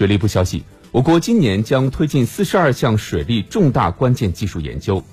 水利部消息我国今年将推进四十二项水利重大关键技术研究。